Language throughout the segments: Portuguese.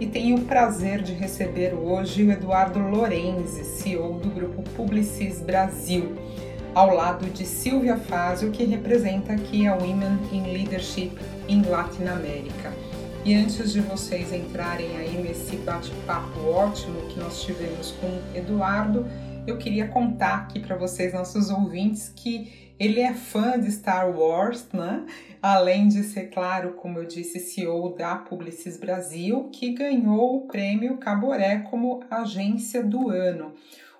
e tenho o prazer de receber hoje o Eduardo Lorenzi, CEO do grupo Publicis Brasil, ao lado de Silvia Fazio, que representa aqui a Women in Leadership em Latinoamérica. E antes de vocês entrarem aí nesse bate-papo ótimo que nós tivemos com o Eduardo, eu queria contar aqui para vocês, nossos ouvintes, que ele é fã de Star Wars, né? Além de ser, claro, como eu disse, CEO da Publicis Brasil, que ganhou o prêmio Caboré como agência do ano.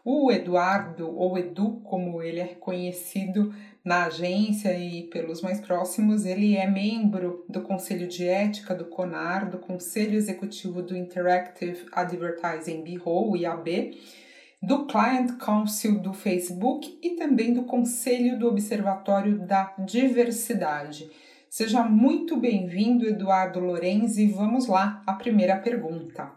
O Eduardo, ou Edu, como ele é conhecido na agência e pelos mais próximos, ele é membro do Conselho de Ética do CONAR, do Conselho Executivo do Interactive Advertising Bureau, IAB, do Client Council do Facebook e também do Conselho do Observatório da Diversidade. Seja muito bem-vindo, Eduardo Lorenzi. Vamos lá, a primeira pergunta.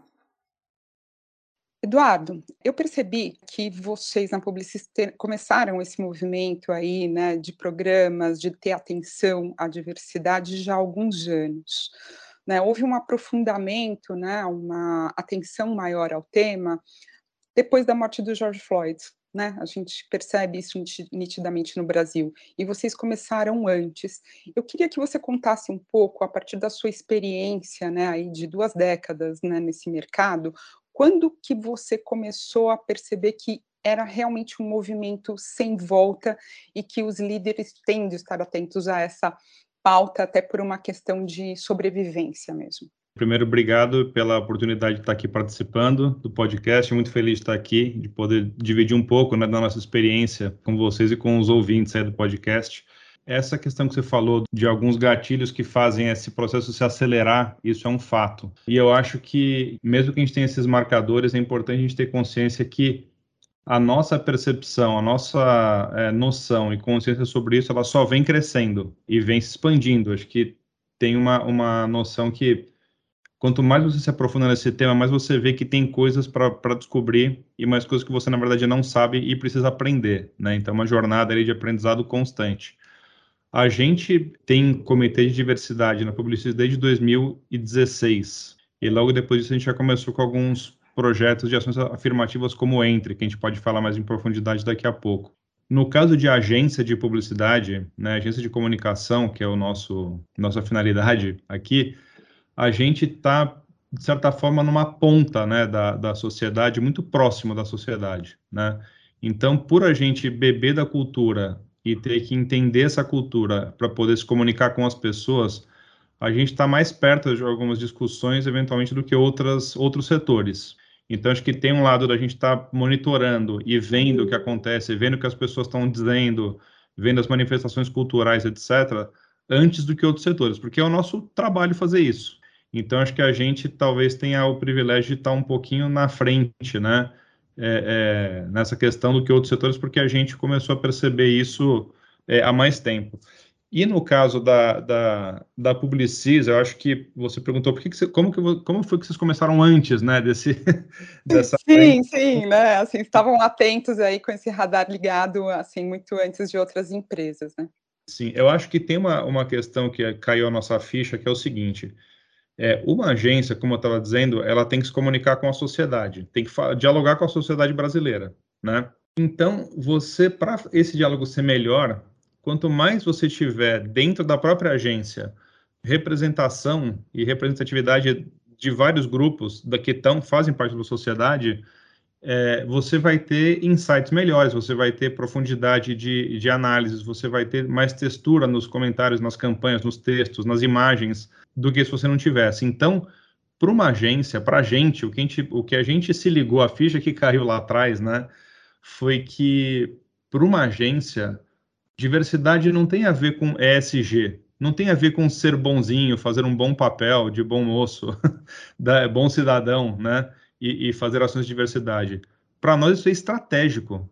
Eduardo, eu percebi que vocês na Publicis começaram esse movimento aí, né, de programas, de ter atenção à diversidade já há alguns anos. Né? Houve um aprofundamento, né, uma atenção maior ao tema depois da morte do George Floyd, né? A gente percebe isso nitidamente no Brasil. E vocês começaram antes. Eu queria que você contasse um pouco, a partir da sua experiência, né, aí de duas décadas, né, nesse mercado, quando que você começou a perceber que era realmente um movimento sem volta e que os líderes têm de estar atentos a essa pauta, até por uma questão de sobrevivência mesmo. Primeiro, obrigado pela oportunidade de estar aqui participando do podcast. Muito feliz de estar aqui, de poder dividir um pouco né, da nossa experiência com vocês e com os ouvintes aí do podcast. Essa questão que você falou de alguns gatilhos que fazem esse processo se acelerar, isso é um fato. E eu acho que, mesmo que a gente tenha esses marcadores, é importante a gente ter consciência que a nossa percepção, a nossa é, noção e consciência sobre isso, ela só vem crescendo e vem se expandindo. Acho que tem uma, uma noção que quanto mais você se aprofunda nesse tema, mais você vê que tem coisas para descobrir e mais coisas que você, na verdade, não sabe e precisa aprender, né? Então, é uma jornada ali de aprendizado constante. A gente tem comitê de diversidade na publicidade desde 2016 e logo depois disso a gente já começou com alguns projetos de ações afirmativas como Entre, que a gente pode falar mais em profundidade daqui a pouco. No caso de agência de publicidade, né, agência de comunicação, que é o nosso nossa finalidade aqui, a gente está, de certa forma, numa ponta né, da, da sociedade, muito próximo da sociedade. Né? Então, por a gente beber da cultura e ter que entender essa cultura para poder se comunicar com as pessoas, a gente está mais perto de algumas discussões, eventualmente, do que outras, outros setores. Então, acho que tem um lado da gente estar tá monitorando e vendo o que acontece, vendo o que as pessoas estão dizendo, vendo as manifestações culturais, etc., antes do que outros setores, porque é o nosso trabalho fazer isso. Então, acho que a gente talvez tenha o privilégio de estar um pouquinho na frente, né? É, é, nessa questão do que outros setores, porque a gente começou a perceber isso é, há mais tempo. E no caso da, da, da Publicis, eu acho que você perguntou por que, que você, como, que, como foi que vocês começaram antes, né, desse, dessa... Sim, sim, né, assim, estavam atentos aí com esse radar ligado, assim, muito antes de outras empresas, né. Sim, eu acho que tem uma, uma questão que caiu a nossa ficha, que é o seguinte, é, uma agência, como eu estava dizendo, ela tem que se comunicar com a sociedade, tem que dialogar com a sociedade brasileira, né? Então, você, para esse diálogo ser melhor, quanto mais você tiver dentro da própria agência representação e representatividade de vários grupos da que tão, fazem parte da sociedade, é, você vai ter insights melhores, você vai ter profundidade de, de análises, você vai ter mais textura nos comentários, nas campanhas, nos textos, nas imagens, do que se você não tivesse. Então, para uma agência, para a gente, o que a gente, se ligou, a ficha que caiu lá atrás, né, foi que para uma agência, diversidade não tem a ver com ESG, não tem a ver com ser bonzinho, fazer um bom papel de bom moço, bom cidadão, né? E, e fazer ações de diversidade. Para nós isso é estratégico,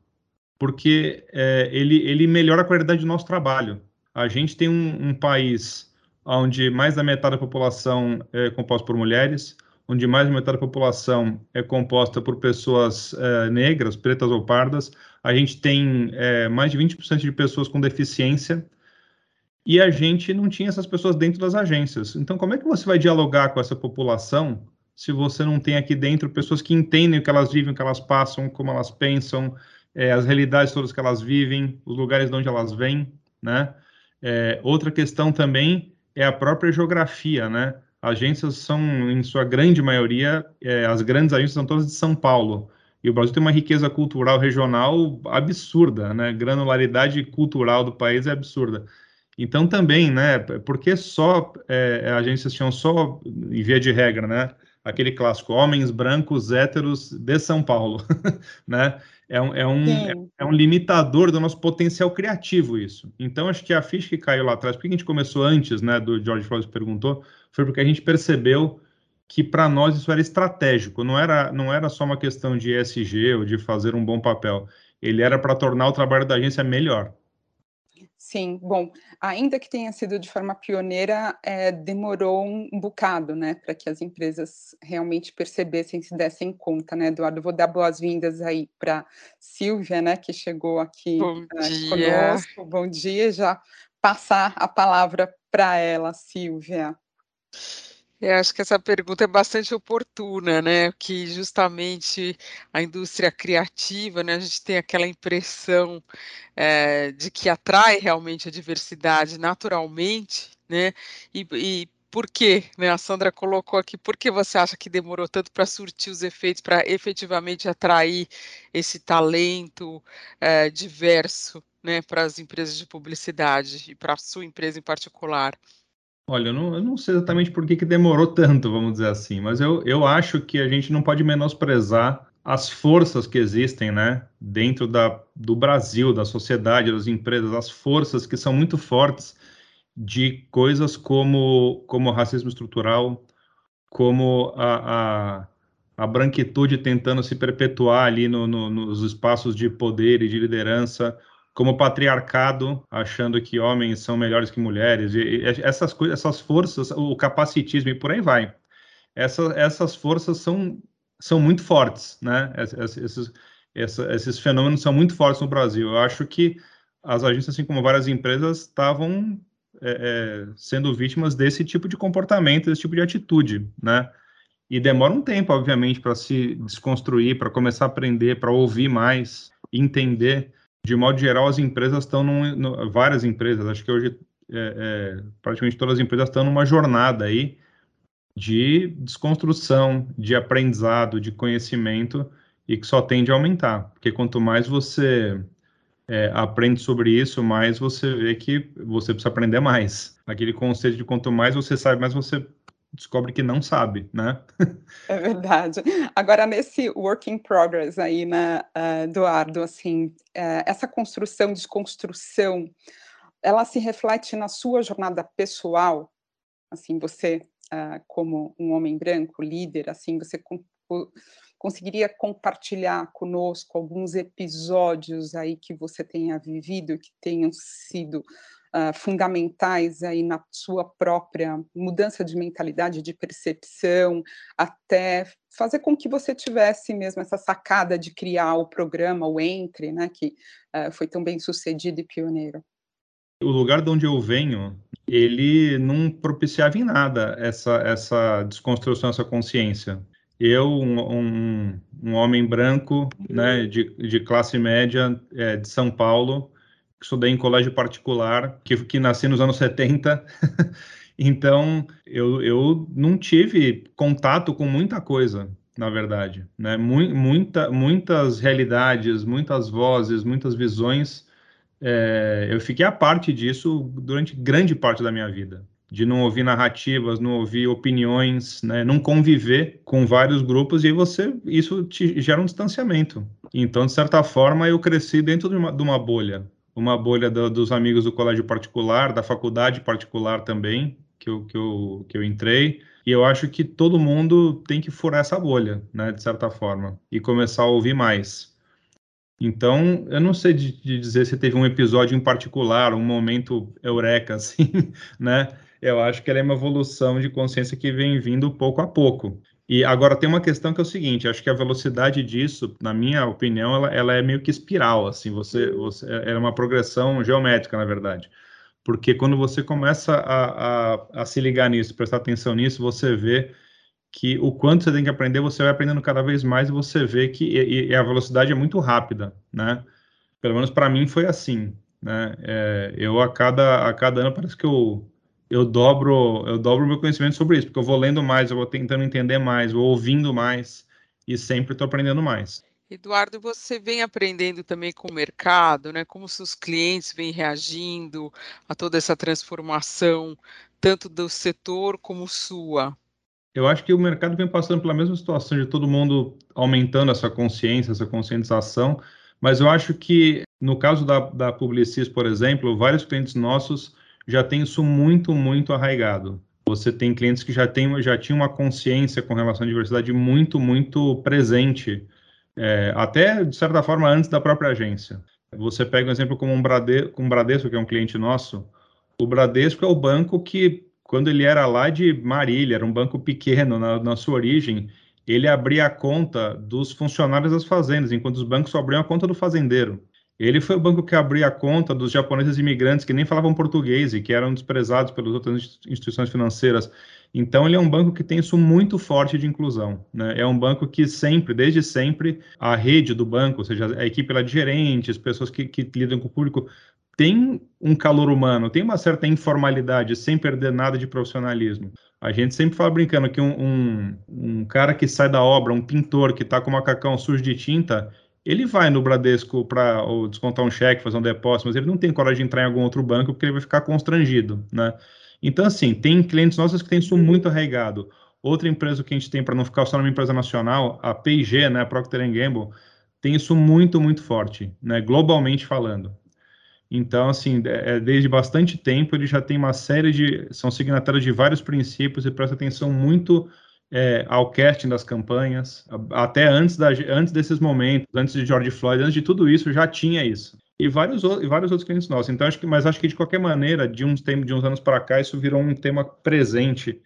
porque é, ele, ele melhora a qualidade do nosso trabalho. A gente tem um, um país onde mais da metade da população é composta por mulheres, onde mais da metade da população é composta por pessoas é, negras, pretas ou pardas. A gente tem é, mais de 20% de pessoas com deficiência e a gente não tinha essas pessoas dentro das agências. Então, como é que você vai dialogar com essa população se você não tem aqui dentro pessoas que entendem o que elas vivem, o que elas passam, como elas pensam, é, as realidades todas que elas vivem, os lugares de onde elas vêm, né? É, outra questão também é a própria geografia, né? Agências são, em sua grande maioria, é, as grandes agências são todas de São Paulo. E o Brasil tem uma riqueza cultural regional absurda, né? Granularidade cultural do país é absurda. Então também, né? Porque só é, agências tinham só, em via de regra, né? Aquele clássico, homens brancos héteros de São Paulo, né? É um, é, um, é, é, um limitador do nosso potencial criativo isso. Então, acho que a ficha que caiu lá atrás, porque a gente começou antes, né, do George Floyd perguntou, foi porque a gente percebeu que para nós isso era estratégico, não era, não era só uma questão de ESG ou de fazer um bom papel, ele era para tornar o trabalho da agência melhor. Sim, bom, ainda que tenha sido de forma pioneira, é, demorou um, um, bocado, né, para que as empresas realmente percebessem, se dessem conta, né, Eduardo? Vou dar boas-vindas aí para Silvia, né, que chegou aqui Bom uh, conosco. Bom dia, já passar a palavra para ela, Silvia. Eu acho que essa pergunta é bastante oportuna, né? Que justamente a indústria criativa, né? A gente tem aquela impressão é, de que atrai realmente a diversidade naturalmente, né? E, e por quê? Né? A Sandra colocou aqui, por que você acha que demorou tanto para surtir os efeitos, para efetivamente atrair esse talento é, diverso né, para as empresas de publicidade e para a sua empresa em particular? Olha, eu não, eu não sei exatamente por que, que demorou tanto, vamos dizer assim, mas eu, eu acho que a gente não pode menosprezar as forças que existem, né, dentro da, do Brasil, da sociedade, das empresas, as forças que são muito fortes de coisas como, como racismo estrutural, como a, a, a branquitude tentando se perpetuar ali no, no, nos espaços de poder e de liderança, como patriarcado, achando que homens são melhores que mulheres, e, e essas coisas, essas forças, o capacitismo e por aí vai. Essa, essas forças são, são muito fortes, né? Esses, esses fenômenos são muito fortes no Brasil. Eu acho que as agências, assim como várias empresas, estavam é, é, sendo vítimas desse tipo de comportamento, desse tipo de atitude, né? E demora um tempo, obviamente, para se desconstruir, para começar a aprender, para ouvir mais, entender de modo geral, as empresas estão num, no, várias empresas, acho que hoje é, é, praticamente todas as empresas estão numa jornada aí de desconstrução, de aprendizado, de conhecimento e que só tende a aumentar, porque quanto mais você é, aprende sobre isso, mais você vê que você precisa aprender mais. Aquele conceito de quanto mais você sabe, mais você descobre que não sabe, né? É verdade. Agora, nesse work in progress aí, né, uh, Eduardo, assim, uh, essa construção, desconstrução, ela se reflete na sua jornada pessoal? Assim, você, uh, como um homem branco, líder, assim, você conseguiria compartilhar conosco alguns episódios aí que você tenha vivido, que tenham sido uh, fundamentais aí na sua própria mudança de mentalidade, de percepção, até fazer com que você tivesse mesmo essa sacada de criar o programa, o Entre, né, que uh, foi tão bem sucedido e pioneiro? O lugar de onde eu venho, ele não propiciava em nada essa, essa desconstrução, essa consciência. Eu, um, um, um homem branco, né, de, de classe média, é, de São Paulo, estudei em colégio particular, que, que nasci nos anos 70. então, eu, eu não tive contato com muita coisa, na verdade. Né? Muita, muitas realidades, muitas vozes, muitas visões. É, eu fiquei a parte disso durante grande parte da minha vida. De não ouvir narrativas, não ouvir opiniões, né? não conviver com vários grupos, e você, isso te gera um distanciamento. Então, de certa forma, eu cresci dentro de uma, de uma bolha uma bolha do, dos amigos do colégio particular, da faculdade particular também, que eu, que, eu, que eu entrei, e eu acho que todo mundo tem que furar essa bolha, né, de certa forma, e começar a ouvir mais. Então, eu não sei de, de dizer se teve um episódio em particular, um momento eureka, assim, né? Eu acho que ela é uma evolução de consciência que vem vindo pouco a pouco. E agora tem uma questão que é o seguinte, acho que a velocidade disso, na minha opinião, ela, ela é meio que espiral, assim, você, você é uma progressão geométrica, na verdade. Porque quando você começa a, a, a se ligar nisso, prestar atenção nisso, você vê que o quanto você tem que aprender, você vai aprendendo cada vez mais e você vê que e, e a velocidade é muito rápida, né? Pelo menos para mim foi assim, né? É, eu a cada a cada ano parece que eu eu dobro, eu dobro meu conhecimento sobre isso, porque eu vou lendo mais, eu vou tentando entender mais, vou ouvindo mais e sempre estou aprendendo mais. Eduardo, você vem aprendendo também com o mercado, né? Como seus clientes vêm reagindo a toda essa transformação, tanto do setor como sua? Eu acho que o mercado vem passando pela mesma situação de todo mundo aumentando essa consciência, essa conscientização, mas eu acho que no caso da, da Publicis, por exemplo, vários clientes nossos já tem isso muito, muito arraigado. Você tem clientes que já, tem, já tinham uma consciência com relação à diversidade muito, muito presente, é, até, de certa forma, antes da própria agência. Você pega um exemplo como um, Brade, um Bradesco, que é um cliente nosso. O Bradesco é o banco que, quando ele era lá de Marília, era um banco pequeno na, na sua origem, ele abria a conta dos funcionários das fazendas, enquanto os bancos só abriam a conta do fazendeiro. Ele foi o banco que abriu a conta dos japoneses imigrantes que nem falavam português e que eram desprezados pelas outras instituições financeiras. Então, ele é um banco que tem isso muito forte de inclusão. Né? É um banco que sempre, desde sempre, a rede do banco, ou seja, a equipe lá de gerentes, pessoas que, que lidam com o público, tem um calor humano, tem uma certa informalidade, sem perder nada de profissionalismo. A gente sempre fala brincando que um, um, um cara que sai da obra, um pintor que está com o macacão sujo de tinta, ele vai no Bradesco para descontar um cheque, fazer um depósito, mas ele não tem coragem de entrar em algum outro banco porque ele vai ficar constrangido, né? Então, assim, tem clientes nossos que têm isso muito arraigado. Outra empresa que a gente tem, para não ficar só numa empresa nacional, a P&G, né, a Procter Gamble, tem isso muito, muito forte, né, globalmente falando. Então, assim, é, é, desde bastante tempo ele já tem uma série de, são signatários de vários princípios e presta atenção muito é, ao casting das campanhas, até antes, da, antes desses momentos, antes de George Floyd, antes de tudo isso, já tinha isso. E vários, e vários outros clientes nossos. Então, acho que, mas acho que de qualquer maneira, de uns, de uns anos para cá, isso virou um tema presente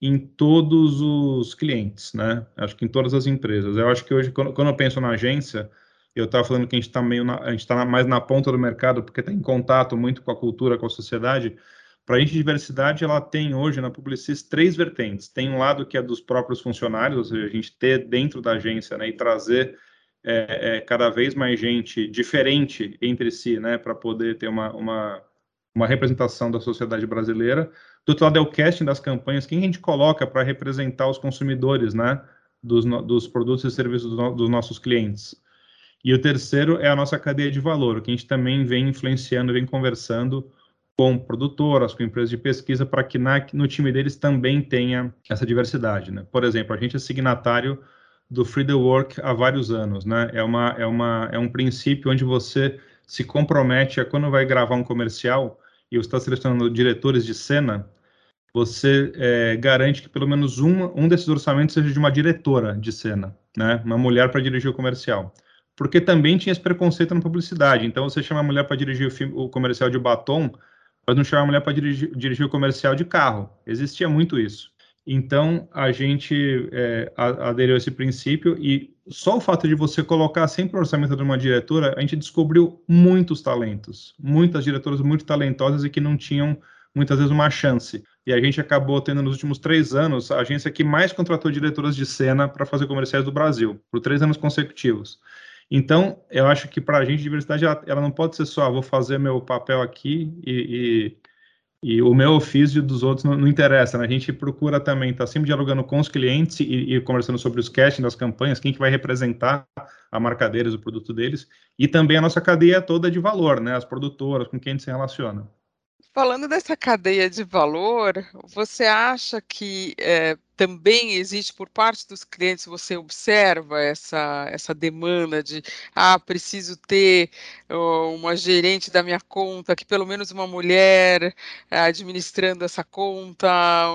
em todos os clientes, né? Acho que em todas as empresas. Eu acho que hoje, quando, quando eu penso na agência, eu estava falando que a gente está meio a gente está mais na ponta do mercado porque está em contato muito com a cultura, com a sociedade. Para a gente, diversidade, ela tem hoje na Publicis três vertentes. Tem um lado que é dos próprios funcionários, ou seja, a gente ter dentro da agência né, e trazer é, é, cada vez mais gente diferente entre si, né, para poder ter uma, uma, uma, representação da sociedade brasileira. Do outro lado é o casting das campanhas, quem a gente coloca para representar os consumidores, né, dos, dos produtos e serviços dos, dos nossos clientes. E o terceiro é a nossa cadeia de valor, que a gente também vem influenciando, vem conversando com produtoras, com empresas de pesquisa, para que na, no time deles também tenha essa diversidade. Né? Por exemplo, a gente é signatário do Free the Work há vários anos. Né? É, uma, é, uma, é um princípio onde você se compromete a quando vai gravar um comercial e você está selecionando diretores de cena, você é, garante que pelo menos um, um desses orçamentos seja de uma diretora de cena, né? uma mulher para dirigir o comercial. Porque também tinha esse preconceito na publicidade. Então, você chama a mulher para dirigir o, filme, o comercial de batom, mas não chamar a mulher para dirigir, dirigir, o comercial de carro. Existia muito isso. Então, a gente é, aderiu a esse princípio e só o fato de você colocar sempre o orçamento de uma diretora, a gente descobriu muitos talentos, muitas diretoras muito talentosas e que não tinham, muitas vezes, uma chance. E a gente acabou tendo, nos últimos três anos, a agência que mais contratou diretoras de cena para fazer comerciais do Brasil, por três anos consecutivos. Então, eu acho que para a gente, diversidade, ela, ela, não pode ser só, ah, vou fazer meu papel aqui e, e, e o meu ofício dos outros não, não, interessa, né? A gente procura também estar tá sempre dialogando com os clientes e, e, conversando sobre os casting das campanhas, quem que vai representar a marca deles, o produto deles, e também a nossa cadeia toda de valor, né? As produtoras, com quem a gente se relaciona. Falando dessa cadeia de valor, você acha que é, também existe por parte dos clientes, você observa essa, essa demanda de, ah, preciso ter uh, uma gerente da minha conta, que pelo menos uma mulher uh, administrando essa conta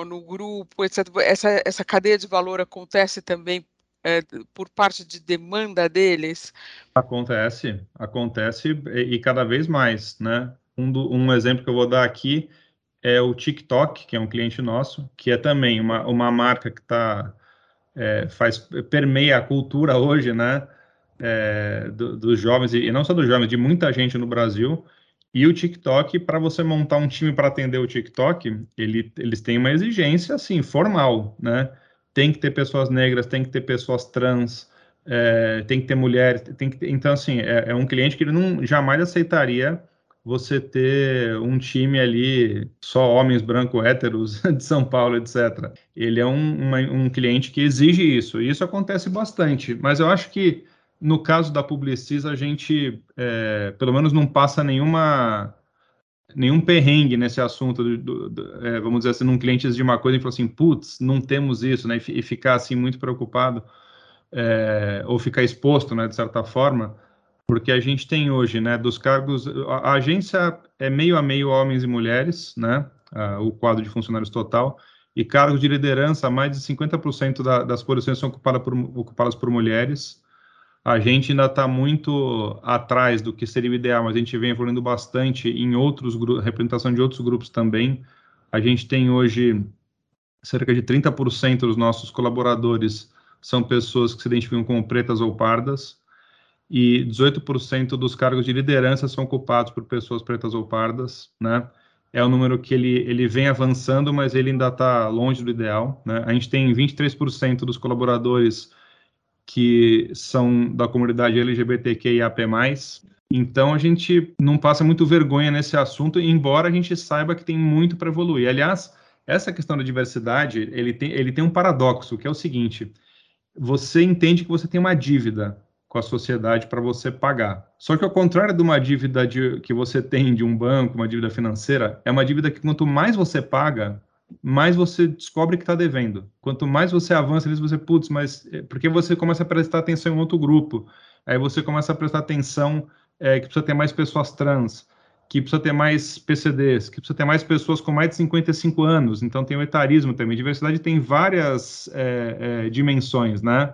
no grupo, etc. Essa, essa cadeia de valor acontece também uh, por parte de demanda deles? Acontece, acontece e, e cada vez mais, né? Um, do, um exemplo que eu vou dar aqui é o TikTok, que é um cliente nosso, que é também uma, uma marca que tá, é, faz, permeia a cultura hoje, né? É, do, dos jovens, e não só dos jovens, de muita gente no Brasil. E o TikTok, para você montar um time para atender o TikTok, ele, eles têm uma exigência, assim, formal, né? Tem que ter pessoas negras, tem que ter pessoas trans, é, tem que ter mulheres, tem que ter, então, assim, é, é um cliente que ele não jamais aceitaria você ter um time ali só homens branco héteros de São Paulo, etc. Ele é um, uma, um cliente que exige isso, e isso acontece bastante. Mas eu acho que no caso da Publicis, a gente, é, pelo menos, não passa nenhuma nenhum perrengue nesse assunto, do, do, do, é, vamos dizer assim, num cliente de uma coisa e falar assim, putz, não temos isso, né, e, e ficar assim muito preocupado, é, ou ficar exposto, né, de certa forma, porque a gente tem hoje, né, dos cargos, a, a agência é meio a meio homens e mulheres, né, a, o quadro de funcionários total, e cargos de liderança, mais de 50% da, das posições são ocupadas por, ocupadas por mulheres. A gente ainda está muito atrás do que seria o ideal, mas a gente vem evoluindo bastante em outros grupos, representação de outros grupos também. A gente tem hoje cerca de 30% dos nossos colaboradores são pessoas que se identificam como pretas ou pardas e 18% dos cargos de liderança são ocupados por pessoas pretas ou pardas, né? É um número que ele, ele vem avançando, mas ele ainda está longe do ideal, né? A gente tem 23% dos colaboradores que são da comunidade LGBTQIAP+, então a gente não passa muito vergonha nesse assunto, embora a gente saiba que tem muito para evoluir. Aliás, essa questão da diversidade, ele tem, ele tem um paradoxo, que é o seguinte, você entende que você tem uma dívida, com a sociedade para você pagar. Só que ao contrário de uma dívida de, que você tem de um banco, uma dívida financeira, é uma dívida que quanto mais você paga, mais você descobre que está devendo. Quanto mais você avança nisso, você, putz, mas é, porque você começa a prestar atenção em outro grupo. Aí você começa a prestar atenção é, que precisa ter mais pessoas trans, que precisa ter mais PCDs, que precisa ter mais pessoas com mais de 55 anos. Então tem o etarismo também. Diversidade tem várias é, é, dimensões, né?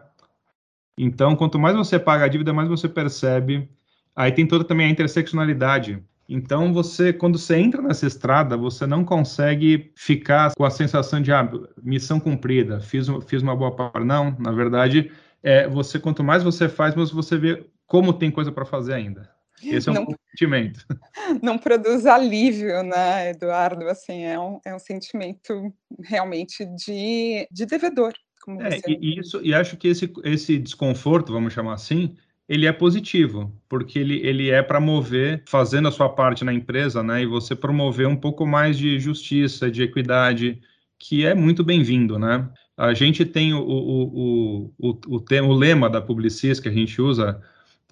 Então, quanto mais você paga a dívida, mais você percebe. Aí tem toda também a interseccionalidade. Então, você, quando você entra nessa estrada, você não consegue ficar com a sensação de ah, missão cumprida, fiz, fiz uma boa parte. Não, na verdade, é, você quanto mais você faz, mais você vê como tem coisa para fazer ainda. Esse é um não, sentimento. Não produz alívio, né, Eduardo? Assim, é um, é um sentimento realmente de, de devedor. Como é, você... e, isso, e acho que esse, esse desconforto, vamos chamar assim, ele é positivo, porque ele, ele é para mover, fazendo a sua parte na empresa, né, e você promover um pouco mais de justiça, de equidade, que é muito bem-vindo, né? A gente tem o, o, o, o, o, tema, o lema da Publicis que a gente usa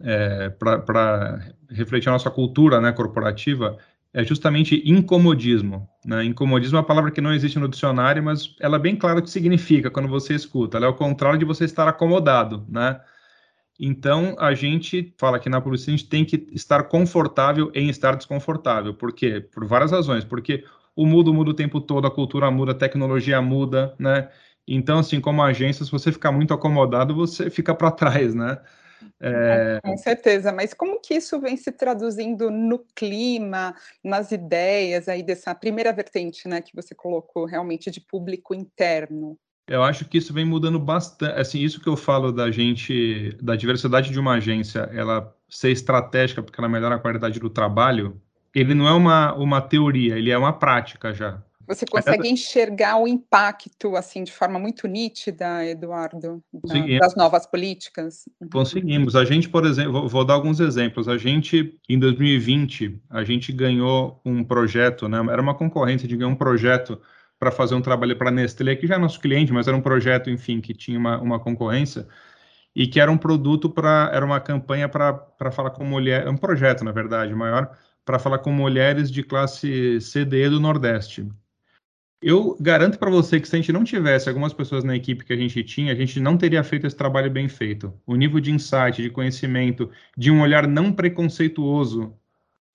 é, para refletir a nossa cultura né, corporativa, é justamente incomodismo. Né? Incomodismo é uma palavra que não existe no dicionário, mas ela é bem clara o que significa quando você escuta. Ela é o contrário de você estar acomodado, né? Então, a gente fala que na publicidade a gente tem que estar confortável em estar desconfortável. Por quê? Por várias razões. Porque o mundo muda o tempo todo, a cultura muda, a tecnologia muda, né? Então, assim, como agência, se você ficar muito acomodado, você fica para trás, né? É... Com certeza, mas como que isso vem se traduzindo no clima, nas ideias aí dessa primeira vertente, né, que você colocou realmente de público interno? Eu acho que isso vem mudando bastante. Assim, isso que eu falo da gente, da diversidade de uma agência, ela ser estratégica porque ela melhora a qualidade do trabalho, ele não é uma, uma teoria, ele é uma prática já. Você consegue enxergar o impacto assim de forma muito nítida, Eduardo, da, das novas políticas? Uhum. Conseguimos. A gente, por exemplo, vou, vou, dar alguns exemplos. A gente, em 2020, a gente ganhou um projeto, né? Era uma concorrência de ganhar um projeto para fazer um trabalho para a Nestlé, que já é nosso cliente, mas era um projeto, enfim, que tinha uma, uma concorrência e que era um produto para, era uma campanha para falar com mulher, um projeto, na verdade, maior, para falar com mulheres de classe CDE do Nordeste. Eu garanto para você que se a gente não tivesse algumas pessoas na equipe que a gente tinha, a gente não teria feito esse trabalho bem feito. O nível de insight, de conhecimento, de um olhar não preconceituoso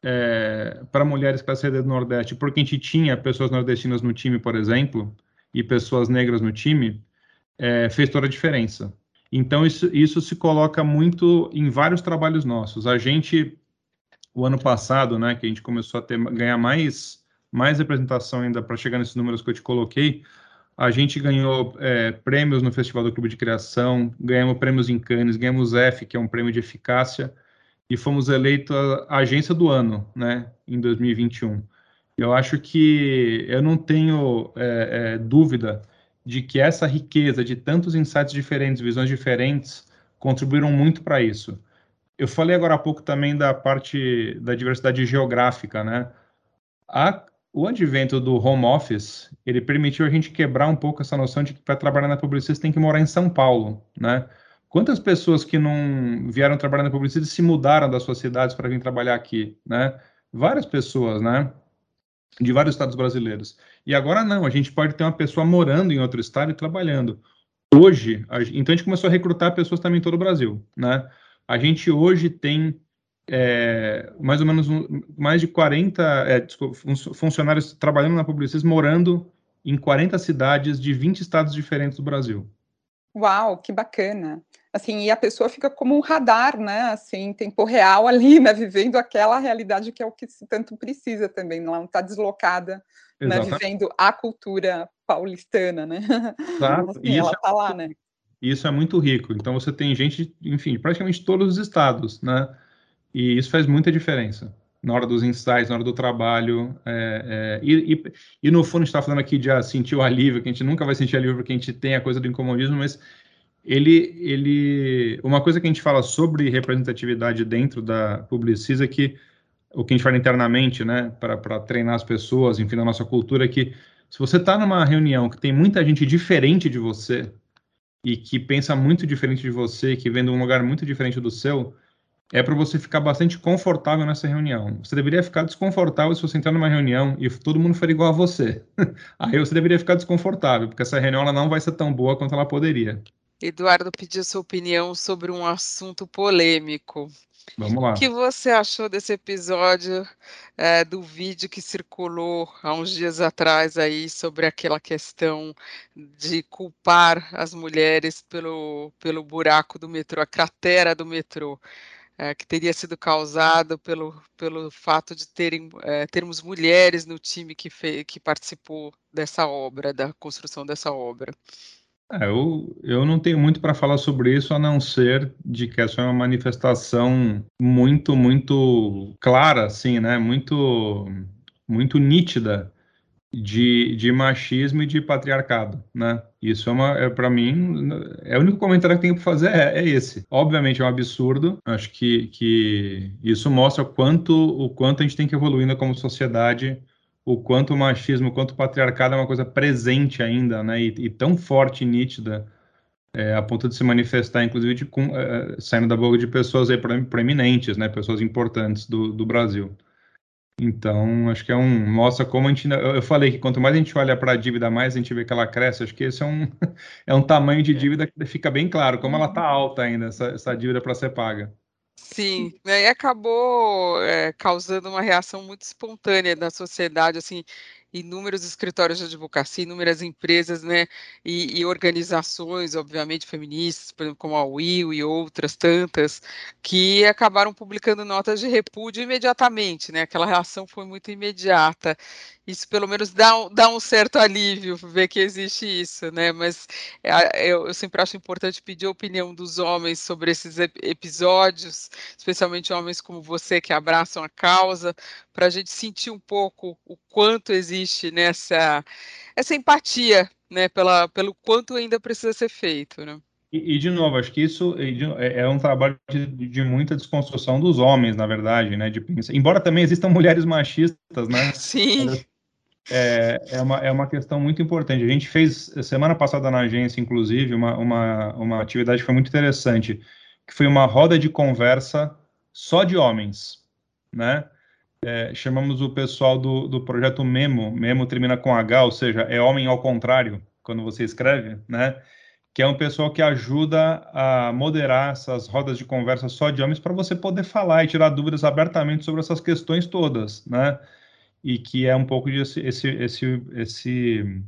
é, para mulheres classe do Nordeste, porque a gente tinha pessoas nordestinas no time, por exemplo, e pessoas negras no time, é, fez toda a diferença. Então, isso, isso se coloca muito em vários trabalhos nossos. A gente, o ano passado, né, que a gente começou a ter, ganhar mais mais representação ainda para chegar nesses números que eu te coloquei, a gente ganhou é, prêmios no Festival do Clube de Criação, ganhamos prêmios em Cannes, ganhamos F, que é um prêmio de eficácia, e fomos eleitos a agência do ano, né, em 2021. Eu acho que eu não tenho é, é, dúvida de que essa riqueza de tantos insights diferentes, visões diferentes, contribuíram muito para isso. Eu falei agora há pouco também da parte da diversidade geográfica, né? A o advento do home office, ele permitiu a gente quebrar um pouco essa noção de que para trabalhar na publicidade tem que morar em São Paulo, né? Quantas pessoas que não vieram trabalhar na publicidade se mudaram das suas cidades para vir trabalhar aqui, né? Várias pessoas, né? De vários estados brasileiros. E agora não, a gente pode ter uma pessoa morando em outro estado e trabalhando. Hoje, a, então a gente começou a recrutar pessoas também em todo o Brasil, né? A gente hoje tem é, mais ou menos um, mais de 40 é, desculpa, funcionários trabalhando na Publicis, morando em 40 cidades de 20 estados diferentes do Brasil. Uau, que bacana. Assim, e a pessoa fica como um radar, né? Assim, em tempo real ali, né? Vivendo aquela realidade que é o que se tanto precisa também, não está deslocada, né? Vivendo a cultura paulistana, né? Exato. Assim, ela está é lá, né? Isso é muito rico. Então você tem gente, enfim, praticamente todos os estados, né? E isso faz muita diferença na hora dos insights, na hora do trabalho. É, é, e, e, e, no fundo, a gente está falando aqui de ah, sentir o alívio, que a gente nunca vai sentir alívio porque a gente tem a coisa do incomodismo, mas ele, ele, uma coisa que a gente fala sobre representatividade dentro da Publicis é que o que a gente fala internamente, né, para treinar as pessoas, enfim, na nossa cultura, é que se você está numa reunião que tem muita gente diferente de você e que pensa muito diferente de você, que vem de um lugar muito diferente do seu, é para você ficar bastante confortável nessa reunião. Você deveria ficar desconfortável se você entrar numa reunião e todo mundo for igual a você. Aí você deveria ficar desconfortável, porque essa reunião ela não vai ser tão boa quanto ela poderia. Eduardo pediu sua opinião sobre um assunto polêmico. Vamos lá. O que você achou desse episódio é, do vídeo que circulou há uns dias atrás aí sobre aquela questão de culpar as mulheres pelo, pelo buraco do metrô, a cratera do metrô? É, que teria sido causado pelo, pelo fato de terem, é, termos mulheres no time que, fe, que participou dessa obra, da construção dessa obra. É, eu, eu não tenho muito para falar sobre isso, a não ser de que essa é uma manifestação muito, muito clara, assim, né? Muito, muito nítida de, de machismo e de patriarcado, né? Isso é uma, é, para mim, é o único comentário que tenho para fazer é, é, esse. Obviamente é um absurdo. Acho que, que isso mostra quanto o quanto a gente tem que evoluir como sociedade, o quanto o machismo, o quanto o patriarcado é uma coisa presente ainda, né? E, e tão forte e nítida. É, a ponto de se manifestar, inclusive, de, com, é, saindo da boca de pessoas aí proeminentes, né, pessoas importantes do, do Brasil. Então, acho que é um. Mostra como a gente. Eu falei que quanto mais a gente olha para a dívida, mais a gente vê que ela cresce. Acho que esse é um, é um tamanho de dívida que fica bem claro, como ela está alta ainda, essa, essa dívida para ser paga. Sim, né, e acabou é, causando uma reação muito espontânea da sociedade, assim, inúmeros escritórios de advocacia, inúmeras empresas, né, e, e, organizações, obviamente, feministas, por exemplo, como a Will e outras tantas, que acabaram publicando notas de repúdio imediatamente, né, aquela reação foi muito imediata, isso pelo menos dá um, dá um certo alívio ver que existe isso, né? Mas é, eu, eu, sempre acho importante pedir a opinião dos homens sobre esses episódios, especialmente homens como você que abraçam a causa, para a gente sentir um pouco o quanto existe nessa essa empatia, né? Pela, pelo quanto ainda precisa ser feito, né? E, e, de novo, acho que isso é, é um trabalho de, de, muita desconstrução dos homens, na verdade, né? De pensar. Embora também existam mulheres machistas, né? Sim é, é, uma, é uma questão muito importante. A gente fez semana passada na agência, inclusive, uma, uma, uma atividade que foi muito interessante, que foi uma roda de conversa só de homens, né? É, chamamos o pessoal do, do projeto Memo, Memo termina com H, ou seja, é homem ao contrário, quando você escreve, né? Que é um pessoal que ajuda a moderar essas rodas de conversa só de homens para você poder falar e tirar dúvidas abertamente sobre essas questões todas, né? E que é um pouco desse esse, esse, esse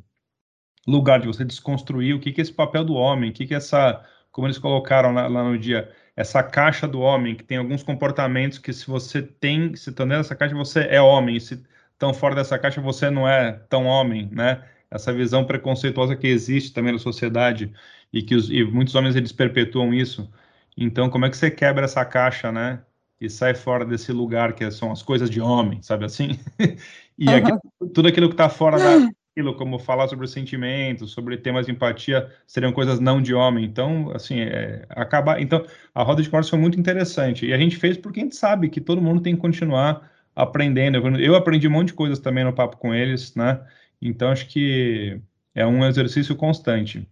lugar de você desconstruir o que, que é esse papel do homem, o que, que é essa, como eles colocaram lá, lá no dia, essa caixa do homem, que tem alguns comportamentos que se você tem, se está dentro dessa caixa, você é homem, se estão fora dessa caixa, você não é tão homem, né? Essa visão preconceituosa que existe também na sociedade e que os, e muitos homens eles perpetuam isso. Então, como é que você quebra essa caixa, né? E sai fora desse lugar que são as coisas de homem, sabe assim? e aqui, tudo aquilo que está fora da, aquilo, como falar sobre sentimentos, sobre temas de empatia, seriam coisas não de homem. Então, assim, é, acabar. Então, a roda de conversa foi muito interessante. E a gente fez porque a gente sabe que todo mundo tem que continuar aprendendo. Eu aprendi um monte de coisas também no papo com eles, né? Então, acho que é um exercício constante.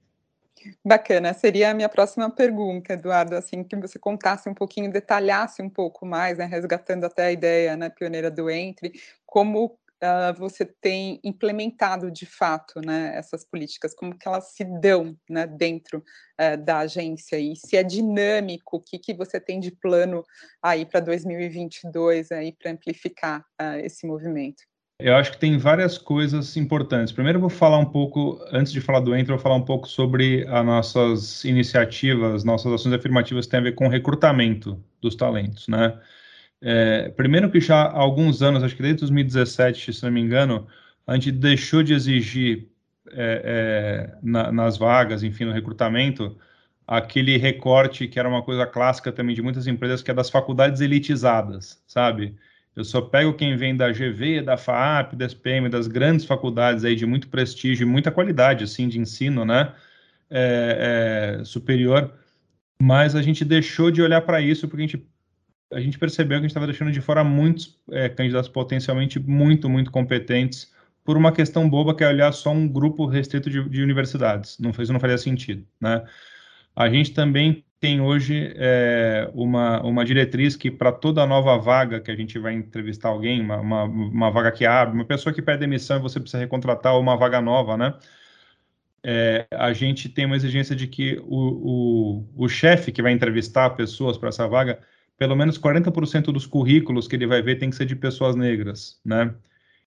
Bacana, seria a minha próxima pergunta, Eduardo, assim, que você contasse um pouquinho, detalhasse um pouco mais, né, resgatando até a ideia, né, pioneira do Entre, como uh, você tem implementado de fato né, essas políticas, como que elas se dão né, dentro uh, da agência e se é dinâmico, o que, que você tem de plano aí para 2022 aí para amplificar uh, esse movimento? Eu acho que tem várias coisas importantes. Primeiro, eu vou falar um pouco, antes de falar do Enter, eu vou falar um pouco sobre as nossas iniciativas, nossas ações afirmativas que têm a ver com recrutamento dos talentos, né? É, primeiro que já há alguns anos, acho que desde 2017, se não me engano, a gente deixou de exigir é, é, na, nas vagas, enfim, no recrutamento, aquele recorte que era uma coisa clássica também de muitas empresas, que é das faculdades elitizadas, sabe? Eu só pego quem vem da GV, da FAAP, da SPM, das grandes faculdades aí de muito prestígio e muita qualidade, assim, de ensino, né? É, é, superior, mas a gente deixou de olhar para isso porque a gente a gente percebeu que a gente estava deixando de fora muitos é, candidatos potencialmente muito, muito competentes por uma questão boba que é olhar só um grupo restrito de, de universidades. Não fez, não faria sentido, né? A gente também tem hoje é, uma, uma diretriz que para toda nova vaga que a gente vai entrevistar alguém, uma, uma, uma, vaga que abre, uma pessoa que pede demissão e você precisa recontratar uma vaga nova, né? É, a gente tem uma exigência de que o, o, o chefe que vai entrevistar pessoas para essa vaga pelo menos 40% dos currículos que ele vai ver tem que ser de pessoas negras, né?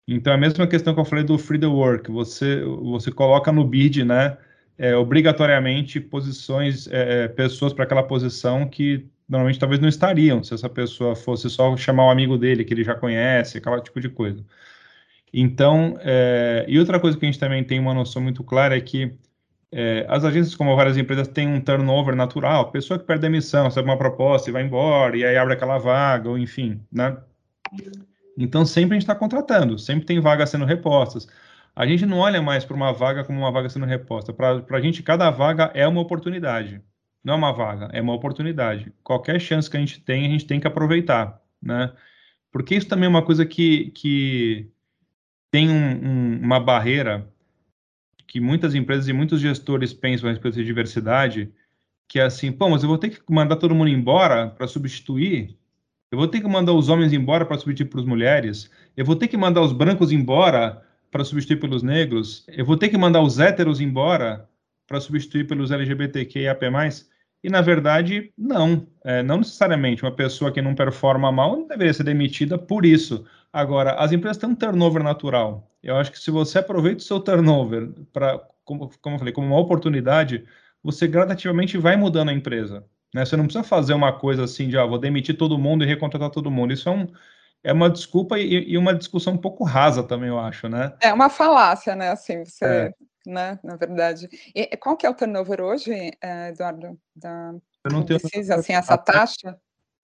Então, a mesma questão que eu falei do free the work, você, você coloca no bid, né, é, obrigatoriamente posições, é, é pessoas para aquela posição que normalmente talvez não estariam, se essa pessoa fosse só chamar um amigo dele que ele já conhece, aquele tipo de coisa. Então, é, e outra coisa que a gente também tem uma noção muito clara é que é, as agências, como várias empresas, têm um turnover natural. Pessoa que perde a missão, recebe uma proposta e vai embora, e aí abre aquela vaga, ou enfim, né? Então, sempre a gente está contratando, sempre tem vagas sendo repostas. A gente não olha mais para uma vaga como uma vaga sendo reposta. Para a gente, cada vaga é uma oportunidade. Não é uma vaga, é uma oportunidade. Qualquer chance que a gente tem, a gente tem que aproveitar, né? Porque isso também é uma coisa que, que tem um, um, uma barreira que muitas empresas e muitos gestores pensam a respeito de diversidade, que é assim, pô, mas eu vou ter que mandar todo mundo embora para substituir? Eu vou ter que mandar os homens embora para substituir para as mulheres? Eu vou ter que mandar os brancos embora para substituir pelos negros? Eu vou ter que mandar os héteros embora para substituir pelos LGBTQIAP+. E, na verdade, não. É, não necessariamente. Uma pessoa que não performa mal não deveria ser demitida por isso. Agora, as empresas têm um turnover natural. Eu acho que se você aproveita o seu turnover para, como, como eu falei, como uma oportunidade, você gradativamente vai mudando a empresa. Né? Você não precisa fazer uma coisa assim de, ah, vou demitir todo mundo e recontratar todo mundo. Isso é, um, é uma desculpa e, e, uma discussão um pouco rasa também, eu acho, né? É uma falácia, né? Assim, você, é. né? Na verdade. E qual que é o turnover hoje, eh, Eduardo? Da, eu não tenho precisa, assim, essa taxa?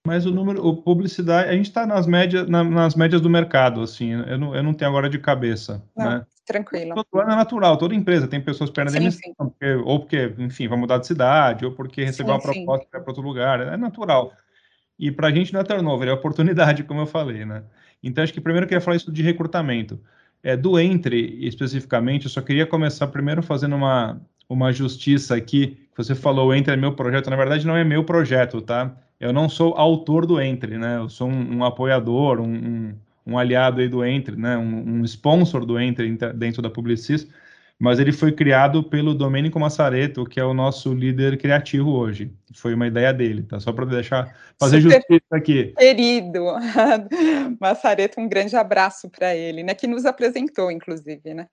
Mas o número, o publicidade, a gente está nas médias, na, nas médias do mercado, assim, eu não, eu não tenho agora de cabeça, não, né? Tranquilo. Todo ano é natural, toda empresa tem pessoas perdendo demissão, porque, ou porque, enfim, vai mudar de cidade, ou porque recebeu uma proposta para outro lugar, é natural. E para a gente não é turnover, é oportunidade, como eu falei, né? Então, acho que primeiro eu queria falar isso de recrutamento. É, do Entre, especificamente, eu só queria começar primeiro fazendo uma, uma justiça aqui. Você falou, o Entre é meu projeto, na verdade não é meu projeto, tá? eu não sou autor do Entre, né? Eu sou um, um apoiador, um, um aliado aí do Entre, né, um, um sponsor do Entre dentro da Publicis, mas ele foi criado pelo Domênico Massareto, que é o nosso líder criativo hoje. Foi uma ideia dele, tá? Só para deixar fazer Super justiça aqui. Querido, Massareto, um grande abraço para ele, né? Que nos apresentou, inclusive, né?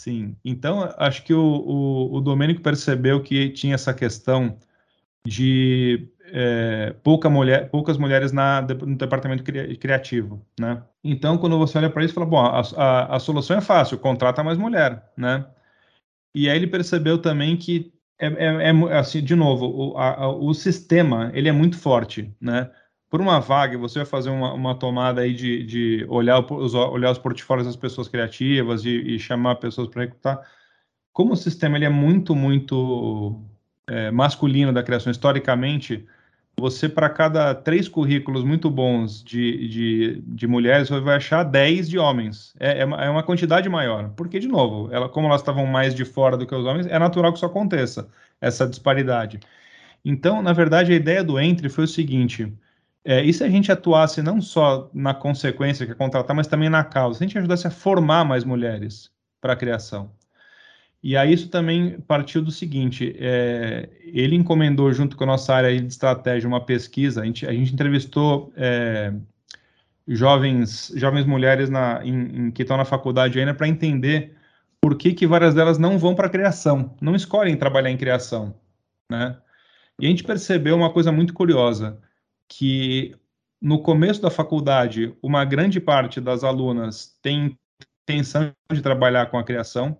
Sim. Então, acho que o, o, o Domênico percebeu que tinha essa questão de é, pouca mulher, poucas mulheres na, no departamento criativo, né? Então, quando você olha para isso, fala, bom, a, a, a, solução é fácil, contrata mais mulher, né? E aí ele percebeu também que, é, é, é assim, de novo, o, a, o sistema, ele é muito forte, né? Por uma vaga, você vai fazer uma, uma tomada aí de, de olhar, os, olhar os portfólios das pessoas criativas e, e chamar pessoas para recrutar. Como o sistema ele é muito, muito é, masculino da criação, historicamente, você, para cada três currículos muito bons de, de, de mulheres, você vai achar dez de homens. É, é, uma, é uma quantidade maior. Porque, de novo, ela, como elas estavam mais de fora do que os homens, é natural que isso aconteça, essa disparidade. Então, na verdade, a ideia do Entre foi o seguinte: é, e se a gente atuasse não só na consequência que é contratar, mas também na causa? Se a gente ajudasse a formar mais mulheres para a criação? E aí isso também partiu do seguinte, é, ele encomendou junto com a nossa área de estratégia uma pesquisa, a gente, a gente entrevistou é, jovens, jovens mulheres na, em, em, que estão na faculdade ainda para entender por que, que várias delas não vão para a criação, não escolhem trabalhar em criação, né? E a gente percebeu uma coisa muito curiosa, que no começo da faculdade, uma grande parte das alunas tem intenção de trabalhar com a criação,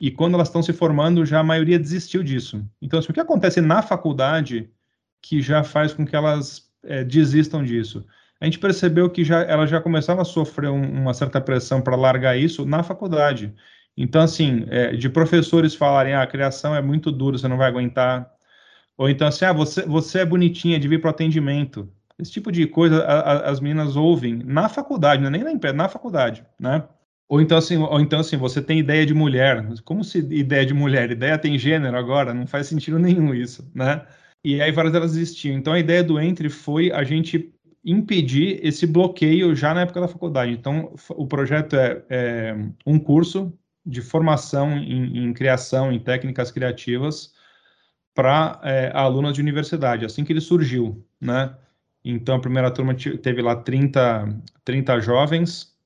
e quando elas estão se formando, já a maioria desistiu disso. Então, assim, o que acontece na faculdade que já faz com que elas é, desistam disso? A gente percebeu que já elas já começaram a sofrer um, uma certa pressão para largar isso na faculdade. Então, assim, é, de professores falarem, ah, a criação é muito dura, você não vai aguentar. Ou então, assim, ah, você, você é bonitinha, de vir para o atendimento. Esse tipo de coisa a, a, as meninas ouvem na faculdade, não é nem na empresa, na faculdade, né? Ou então, assim, ou então, assim, você tem ideia de mulher. Como se ideia de mulher? Ideia tem gênero agora? Não faz sentido nenhum isso, né? E aí várias delas existiam. Então, a ideia do Entre foi a gente impedir esse bloqueio já na época da faculdade. Então, o projeto é, é um curso de formação em, em, criação, em técnicas criativas para é, alunos de universidade, assim que ele surgiu, né? Então, a primeira turma teve lá 30, 30 jovens,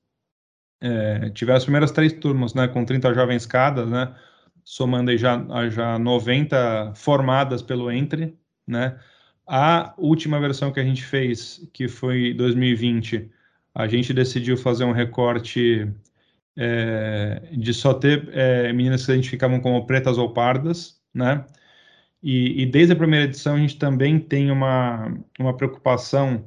é, tiveram as primeiras três turmas, né, com 30 jovens cada, né, somando aí já, já 90 formadas pelo Entre, né, a última versão que a gente fez, que foi 2020, a gente decidiu fazer um recorte é, de só ter é, meninas que se identificavam como pretas ou pardas, né, e, e, desde a primeira edição a gente também tem uma, uma preocupação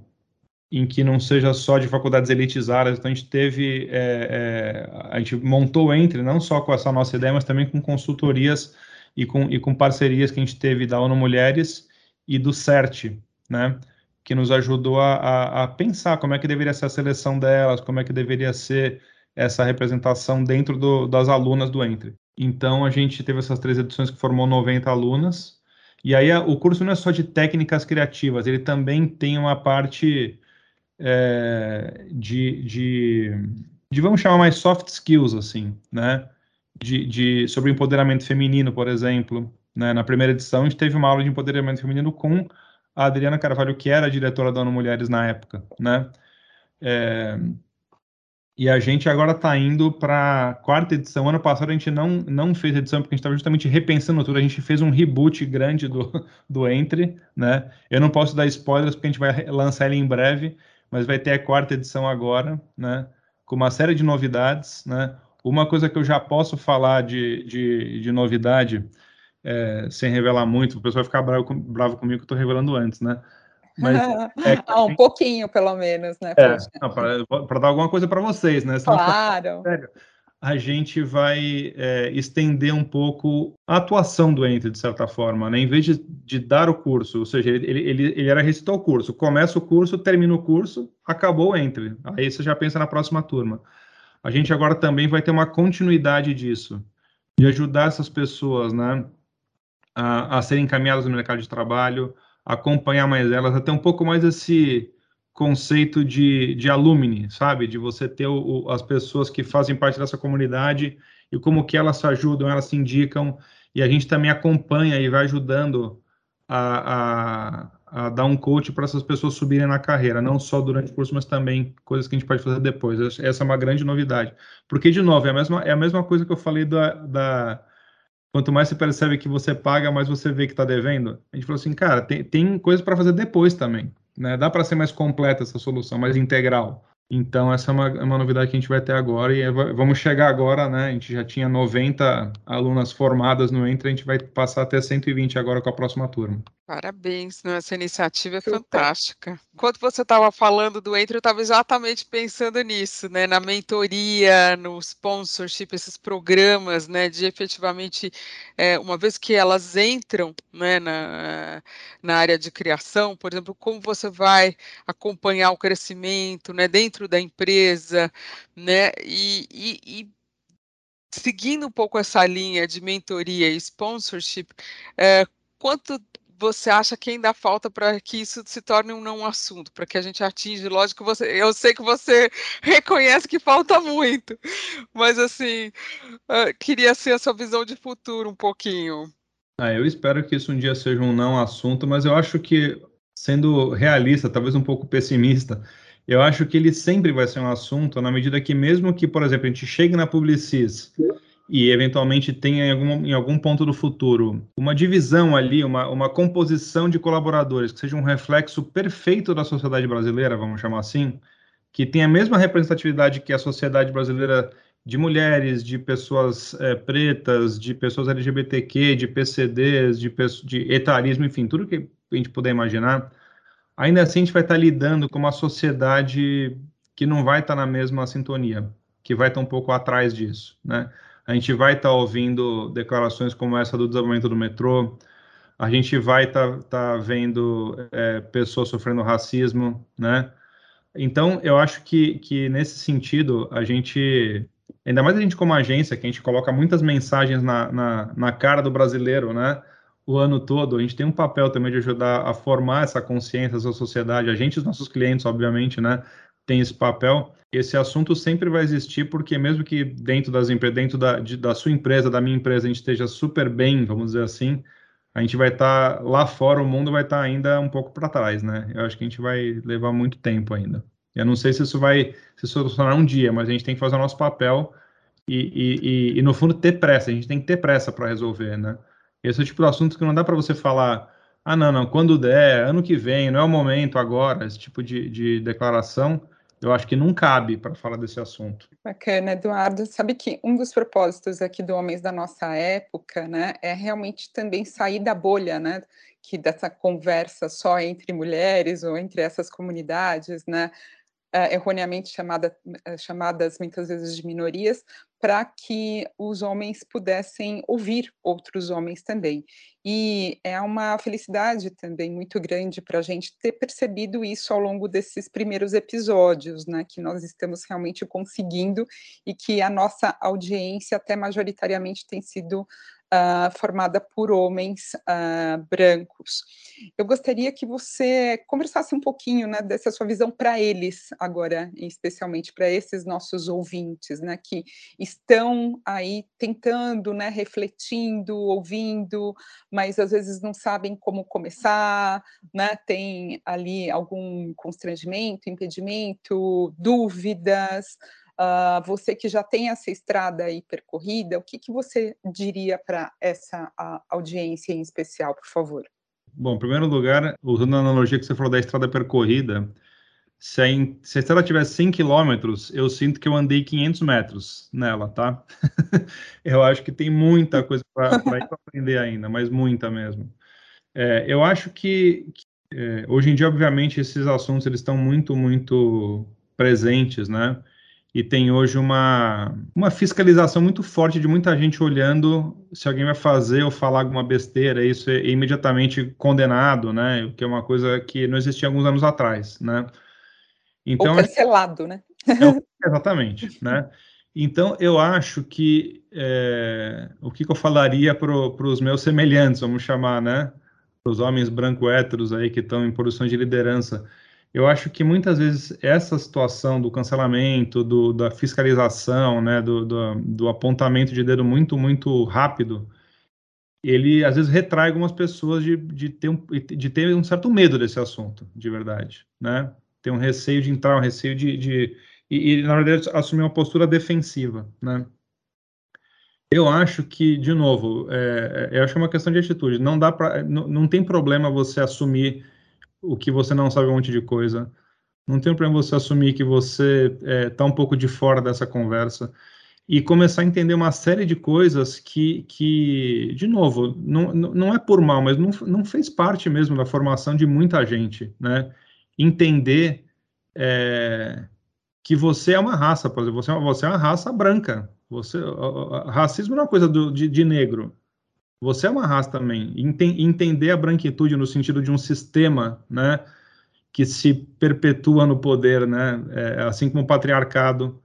em que não seja só de faculdades elitizadas. Então, a gente teve, é, é, a gente montou entre, não só com essa nossa ideia, mas também com consultorias e com, e com parcerias que a gente teve da ONU Mulheres e do CERT, né? Que nos ajudou a, a, a pensar como é que deveria ser a seleção delas, como é que deveria ser essa representação dentro do, das alunas do Entre. Então, a gente teve essas três edições que formou 90 alunas, e aí o curso não é só de técnicas criativas, ele também tem uma parte é, de, de, de, vamos chamar mais soft skills, assim, né? De, de, sobre empoderamento feminino, por exemplo. Né? Na primeira edição, a gente teve uma aula de empoderamento feminino com a Adriana Carvalho, que era a diretora da ONU Mulheres na época, né? É, e a gente agora está indo para a quarta edição. Ano passado a gente não, não fez edição porque a gente estava justamente repensando tudo. A gente fez um reboot grande do, do Entre, né? Eu não posso dar spoilers porque a gente vai lançar ele em breve, mas vai ter a quarta edição agora, né? Com uma série de novidades, né? Uma coisa que eu já posso falar de, de, de novidade, é, sem revelar muito, o pessoal vai ficar bravo, bravo comigo que eu estou revelando antes, né? Mas é ah, um pouquinho, pelo menos, né? É, para dar alguma coisa para vocês, né? Senão claro. Fica a gente vai é, estender um pouco a atuação do Ente, de certa forma, né? Em vez de, de dar o curso, ou seja, ele, ele, ele era recitar o curso, começa o curso, termina o curso, acabou o Entre. Aí você já pensa na próxima turma. A gente agora também vai ter uma continuidade disso, de ajudar essas pessoas, né? A, a serem encaminhadas no mercado de trabalho, acompanhar mais elas, até um pouco mais esse conceito de, de alumni, sabe? De você ter o, as pessoas que fazem parte dessa comunidade e como que elas se ajudam, elas se indicam, e a gente também acompanha e vai ajudando a, a, a dar um coach para essas pessoas subirem na carreira, não só durante o curso, mas também coisas que a gente pode fazer depois. Essa é uma grande novidade. Porque, de novo, é a mesma, é a mesma coisa que eu falei da, da quanto mais você percebe que você paga, mais você vê que está devendo. A gente falou assim, cara, tem, tem coisa para fazer depois também. Né? Dá para ser mais completa essa solução, mais integral. Então, essa é uma, é uma, novidade que a gente vai ter agora e é, vamos chegar agora, né? A gente já tinha 90 alunas formadas no Entra, a gente vai passar até 120 agora com a próxima turma. Parabéns, né? essa iniciativa é Super. fantástica. Enquanto você estava falando do Entra, eu estava exatamente pensando nisso, né? Na mentoria, no sponsorship, esses programas, né? De efetivamente, é, uma vez que elas entram né, na, na área de criação, por exemplo, como você vai acompanhar o crescimento né, dentro da empresa, né? e, e, e seguindo um pouco essa linha de mentoria e sponsorship, é, quanto você acha que ainda falta para que isso se torne um não assunto, para que a gente atinja? Lógico, você, eu sei que você reconhece que falta muito, mas assim, queria ser a sua visão de futuro um pouquinho. Ah, eu espero que isso um dia seja um não assunto, mas eu acho que, sendo realista, talvez um pouco pessimista, eu acho que ele sempre vai ser um assunto na medida que, mesmo que, por exemplo, a gente chegue na Publicis e eventualmente tenha em algum, em algum ponto do futuro uma divisão ali, uma, uma composição de colaboradores que seja um reflexo perfeito da sociedade brasileira, vamos chamar assim, que tenha a mesma representatividade que a sociedade brasileira de mulheres, de pessoas é, pretas, de pessoas LGBTQ, de PCDs, de, de etarismo, enfim, tudo que a gente puder imaginar, ainda assim a gente vai estar lidando com uma sociedade que não vai estar na mesma sintonia, que vai estar um pouco atrás disso, né? a gente vai estar ouvindo declarações como essa do desenvolvimento do metrô, a gente vai estar vendo é, pessoas sofrendo racismo, né? Então, eu acho que, que nesse sentido, a gente, ainda mais a gente como agência, que a gente coloca muitas mensagens na, na, na cara do brasileiro, né? O ano todo, a gente tem um papel também de ajudar a formar essa consciência, essa sociedade, a gente, os nossos clientes, obviamente, né? Tem esse papel esse assunto sempre vai existir, porque mesmo que dentro das dentro da, de, da sua empresa, da minha empresa, a gente esteja super bem, vamos dizer assim, a gente vai estar tá, lá fora, o mundo vai estar tá ainda um pouco para trás, né? Eu acho que a gente vai levar muito tempo ainda. Eu não sei se isso vai se solucionar um dia, mas a gente tem que fazer o nosso papel e, e, e, e no fundo, ter pressa. A gente tem que ter pressa para resolver, né? Esse é o tipo de assunto que não dá para você falar, ah, não, não, quando der, ano que vem, não é o momento agora, esse tipo de, de declaração eu acho que não cabe para falar desse assunto. Bacana, Eduardo. Sabe que um dos propósitos aqui do Homens da Nossa Época, né, é realmente também sair da bolha, né, que dessa conversa só entre mulheres ou entre essas comunidades, né, uh, erroneamente chamada, uh, chamadas muitas vezes de minorias, para que os homens pudessem ouvir outros homens também. E é uma felicidade também muito grande para a gente ter percebido isso ao longo desses primeiros episódios, né, que nós estamos realmente conseguindo e que a nossa audiência até majoritariamente tem sido uh, formada por homens uh, brancos. Eu gostaria que você conversasse um pouquinho né, dessa sua visão para eles agora, especialmente para esses nossos ouvintes, né, que estão aí tentando, né, refletindo, ouvindo, mas às vezes não sabem como começar, né, tem ali algum constrangimento, impedimento, dúvidas. Uh, você que já tem essa estrada aí percorrida, o que, que você diria para essa audiência em especial, por favor? Bom, em primeiro lugar, usando a analogia que você falou da estrada percorrida, se a, se a estrada tiver 100 quilômetros, eu sinto que eu andei 500 metros nela, tá? eu acho que tem muita coisa para aprender ainda, mas muita mesmo. É, eu acho que, que é, hoje em dia, obviamente, esses assuntos eles estão muito, muito presentes, né? E tem hoje uma, uma fiscalização muito forte de muita gente olhando se alguém vai fazer ou falar alguma besteira, isso é imediatamente condenado, né? O que é uma coisa que não existia alguns anos atrás, né? Então, ou cancelado, né? É, exatamente, né? Então, eu acho que é, o que, que, eu falaria para os meus semelhantes, vamos chamar, né? Para os homens branco héteros aí que estão em posições de liderança, eu acho que muitas vezes essa situação do cancelamento, do, da fiscalização, né, do, do, do, apontamento de dedo muito, muito rápido, ele às vezes retrai algumas pessoas de, de, ter um, de ter um certo medo desse assunto, de verdade, né? Tem um receio de entrar, um receio de, de e, e, na verdade assumir uma postura defensiva, né? Eu acho que, de novo, é, é eu acho que é uma questão de atitude. Não dá para, não, não tem problema você assumir o que você não sabe um monte de coisa. Não tem problema você assumir que você está é, tá um pouco de fora dessa conversa e começar a entender uma série de coisas que, que de novo, não, não é por mal, mas não, não fez parte mesmo da formação de muita gente, né? Entender é, que você é uma raça, por exemplo, você é uma, você é uma raça branca. Você, racismo não é uma coisa do, de, de negro. Você é uma raça também. entender a branquitude no sentido de um sistema, né, que se perpetua no poder, né, é, assim como o patriarcado.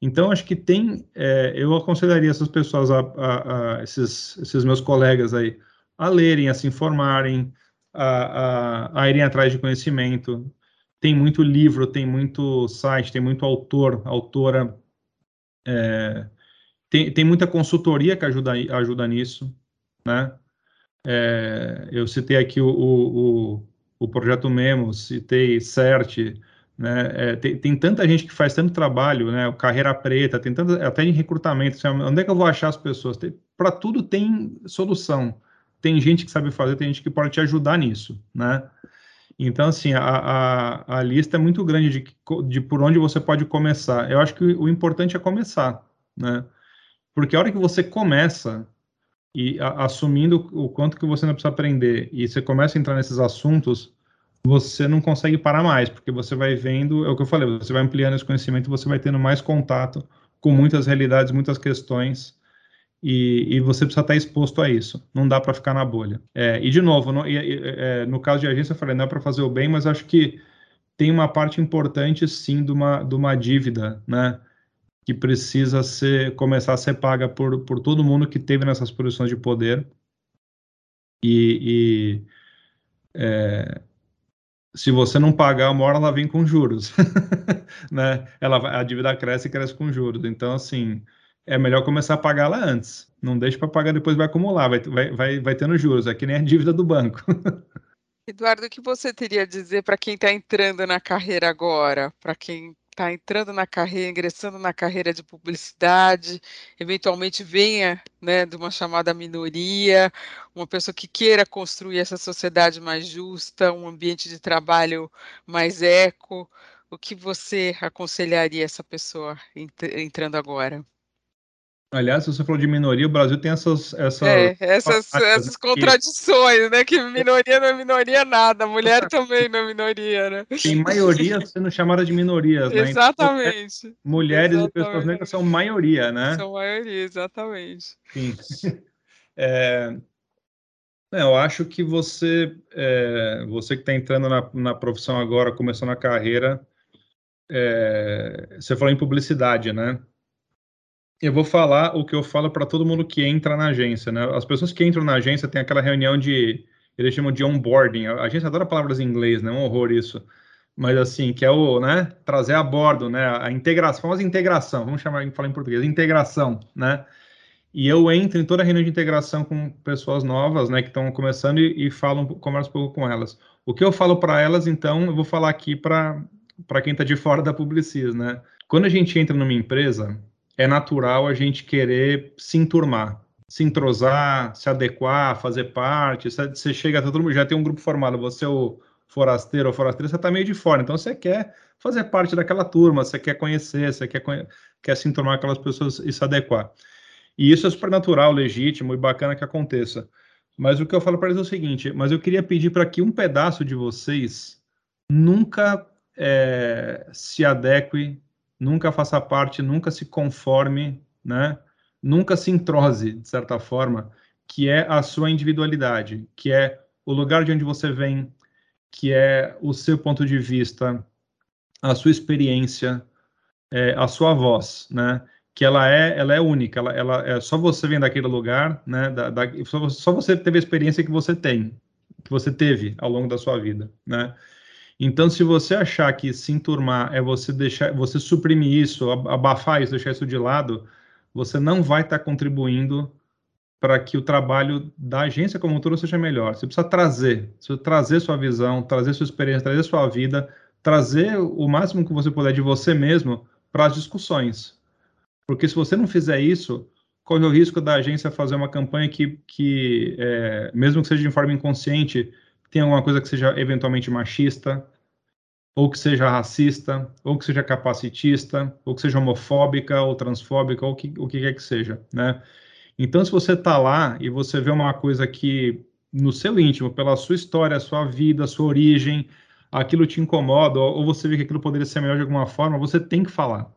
Então, acho que tem, é, eu aconselharia essas pessoas, a, a, a esses, esses, meus colegas aí, a lerem, a se informarem, a, a, irem atrás de conhecimento. Tem muito livro, tem muito site, tem muito autor, autora, é, tem, tem muita consultoria que ajuda, ajuda nisso né? É, eu citei aqui o, o, o, projeto Memo, citei CERT, né? É, tem, tem, tanta gente que faz tanto trabalho, né? Carreira Preta, tem tanto, até em recrutamento, assim, onde é que eu vou achar as pessoas? Para tudo tem solução. Tem gente que sabe fazer, tem gente que pode te ajudar nisso, né? Então, assim, a, a, a lista é muito grande de, de por onde você pode começar. Eu acho que o, o importante é começar, né? Porque a hora que você começa, e a, assumindo o quanto que você não precisa aprender e você começa a entrar nesses assuntos, você não consegue parar mais, porque você vai vendo, é o que eu falei, você vai ampliando esse conhecimento, você vai tendo mais contato com muitas realidades, muitas questões, e, e você precisa estar exposto a isso, não dá para ficar na bolha. É, e, de novo, no, é, no caso de agência, eu falei, não é para fazer o bem, mas acho que tem uma parte importante, sim, de uma, de uma dívida, né? Que precisa ser, começar a ser paga por, por todo mundo que teve nessas posições de poder. E, e é, se você não pagar, uma hora ela vem com juros, né? Ela, a dívida cresce e cresce com juros. Então, assim, é melhor começar a pagá-la antes. Não deixe para pagar, depois vai acumular, vai, vai, vai, vai tendo juros. É que nem a dívida do banco. Eduardo, o que você teria a dizer para quem está entrando na carreira agora, para quem está entrando na carreira, ingressando na carreira de publicidade, eventualmente venha né, de uma chamada minoria, uma pessoa que queira construir essa sociedade mais justa, um ambiente de trabalho mais eco, o que você aconselharia essa pessoa entrando agora? Aliás, você falou de minoria, o Brasil tem essas essas, é, essas, essas contradições, né? Que minoria não é minoria nada, mulher também não é minoria, né? Tem maioria sendo chamada de minorias, né? Então, exatamente. Então, mulheres exatamente. e pessoas negras são maioria, né? São maioria, exatamente. Sim. É, eu acho que você, é, você que está entrando na, na profissão agora, começando a carreira, é, você falou em publicidade, né? Eu vou falar o que eu falo para todo mundo que entra na agência, né? As pessoas que entram na agência têm aquela reunião de, eles chamam de onboarding. A agência adora palavras em inglês, né? É um horror isso. Mas assim, que é o, né? Trazer a bordo, né? A integração, famosa integração, vamos chamar, falar em português, integração, né? E eu entro em toda a reunião de integração com pessoas novas, né, que estão começando e, e falam, converso um pouco com elas. O que eu falo para elas, então, eu vou falar aqui para para quem está de fora da Publicis, né? Quando a gente entra numa empresa, é natural a gente querer se enturmar, se entrosar, se adequar, fazer parte. Você chega, todo mundo já tem um grupo formado, você é o forasteiro ou forasteira, você está meio de fora, então você quer fazer parte daquela turma, você quer conhecer, você quer, quer se enturmar aquelas pessoas e se adequar. E isso é super natural, legítimo e bacana que aconteça. Mas o que eu falo para eles é o seguinte: mas eu queria pedir para que um pedaço de vocês nunca é, se adeque nunca faça parte, nunca se conforme, né? Nunca se entrose, de certa forma, que é a sua individualidade, que é o lugar de onde você vem, que é o seu ponto de vista, a sua experiência, é, a sua voz, né? Que ela é, ela é única, ela, ela é só você vem daquele lugar, né? Da, da, só, só você teve a experiência que você tem, que você teve ao longo da sua vida, né? Então, se você achar que se enturmar é você deixar, você suprimir isso, abafar isso, deixar isso de lado, você não vai estar tá contribuindo para que o trabalho da agência como um todo seja melhor. Você precisa trazer, você precisa trazer sua visão, trazer sua experiência, trazer sua vida, trazer o máximo que você puder de você mesmo para as discussões. Porque se você não fizer isso, corre o risco da agência fazer uma campanha que, que é, mesmo que seja de forma inconsciente, tenha alguma coisa que seja eventualmente machista, ou que seja racista, ou que seja capacitista, ou que seja homofóbica, ou transfóbica, ou que, o que quer que seja, né? Então, se você está lá e você vê uma coisa que, no seu íntimo, pela sua história, sua vida, sua origem, aquilo te incomoda, ou você vê que aquilo poderia ser melhor de alguma forma, você tem que falar,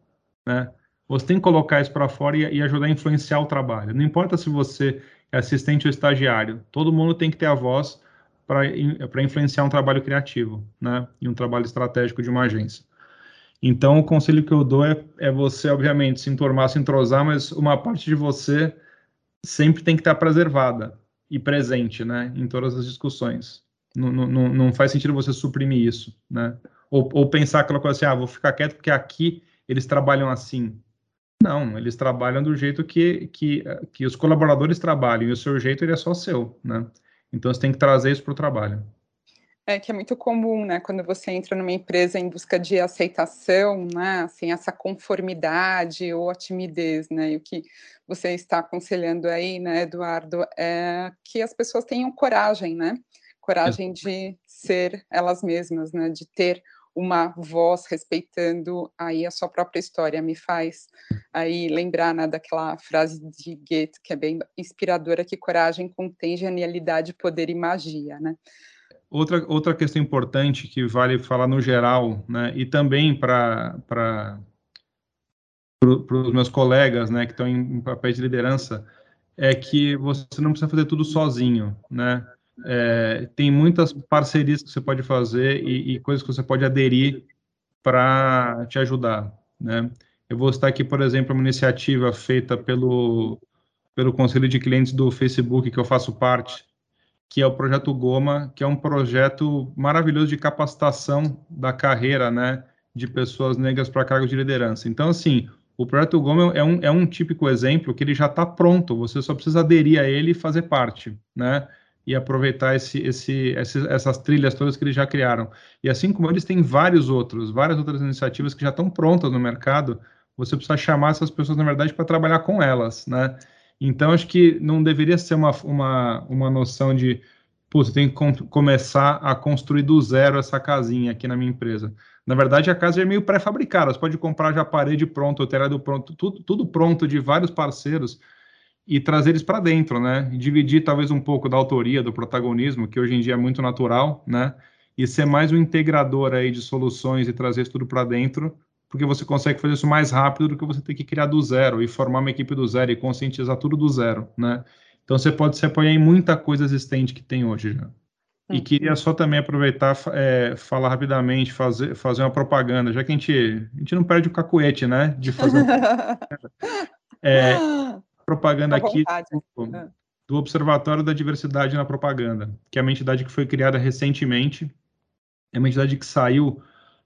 né? Você tem que colocar isso para fora e, e, ajudar a influenciar o trabalho. Não importa se você é assistente ou estagiário, todo mundo tem que ter a voz para influenciar um trabalho criativo, né? E um trabalho estratégico de uma agência. Então, o conselho que eu dou é, é você, obviamente, se enturmar, se entrosar, mas uma parte de você sempre tem que estar preservada e presente, né? Em todas as discussões. Não, não, não faz sentido você suprimir isso, né? Ou, ou pensar aquela coisa assim, ah, vou ficar quieto porque aqui eles trabalham assim. Não, eles trabalham do jeito que, que, que os colaboradores trabalham, e o seu jeito ele é só seu, né? Então você tem que trazer isso para o trabalho. É que é muito comum, né, quando você entra numa empresa em busca de aceitação, né, assim, essa conformidade ou a timidez, né, e o que você está aconselhando aí, né, Eduardo, é que as pessoas tenham coragem, né, coragem de ser elas mesmas, né, de ter uma voz respeitando aí a sua própria história. Me faz aí lembrar né, daquela frase de Goethe, que é bem inspiradora, que coragem contém genialidade, poder e magia, né? Outra, outra questão importante que vale falar no geral, né, e também para os meus colegas, né, que estão em, em papéis de liderança, é que você não precisa fazer tudo sozinho, né? É, tem muitas parcerias que você pode fazer e, e coisas que você pode aderir para te ajudar, né? Eu vou estar aqui, por exemplo, uma iniciativa feita pelo, pelo Conselho de Clientes do Facebook, que eu faço parte, que é o Projeto Goma, que é um projeto maravilhoso de capacitação da carreira, né, de pessoas negras para cargos de liderança. Então, assim, o Projeto Goma é um, é um típico exemplo que ele já está pronto, você só precisa aderir a ele e fazer parte, né? E aproveitar esse, esse, essas trilhas todas que eles já criaram. E assim como eles têm vários outros, várias outras iniciativas que já estão prontas no mercado, você precisa chamar essas pessoas, na verdade, para trabalhar com elas, né? Então, acho que não deveria ser uma, uma, uma noção de, você tem que com, começar a construir do zero essa casinha aqui na minha empresa. Na verdade, a casa é meio pré-fabricada, você pode comprar já parede pronta, o telhado pronto, tudo, tudo pronto de vários parceiros, e trazer eles para dentro, né? E dividir talvez um pouco da autoria, do protagonismo, que hoje em dia é muito natural, né? E ser mais um integrador aí de soluções e trazer isso tudo para dentro, porque você consegue fazer isso mais rápido do que você ter que criar do zero e formar uma equipe do zero e conscientizar tudo do zero, né? Então você pode se apoiar em muita coisa existente que tem hoje já. E queria só também aproveitar, é, falar rapidamente, fazer, fazer uma propaganda, já que a gente, a gente não perde o cacuete, né? De fazer. é, propaganda aqui do, é. do, Observatório da Diversidade na Propaganda, que é uma entidade que foi criada recentemente, é uma entidade que saiu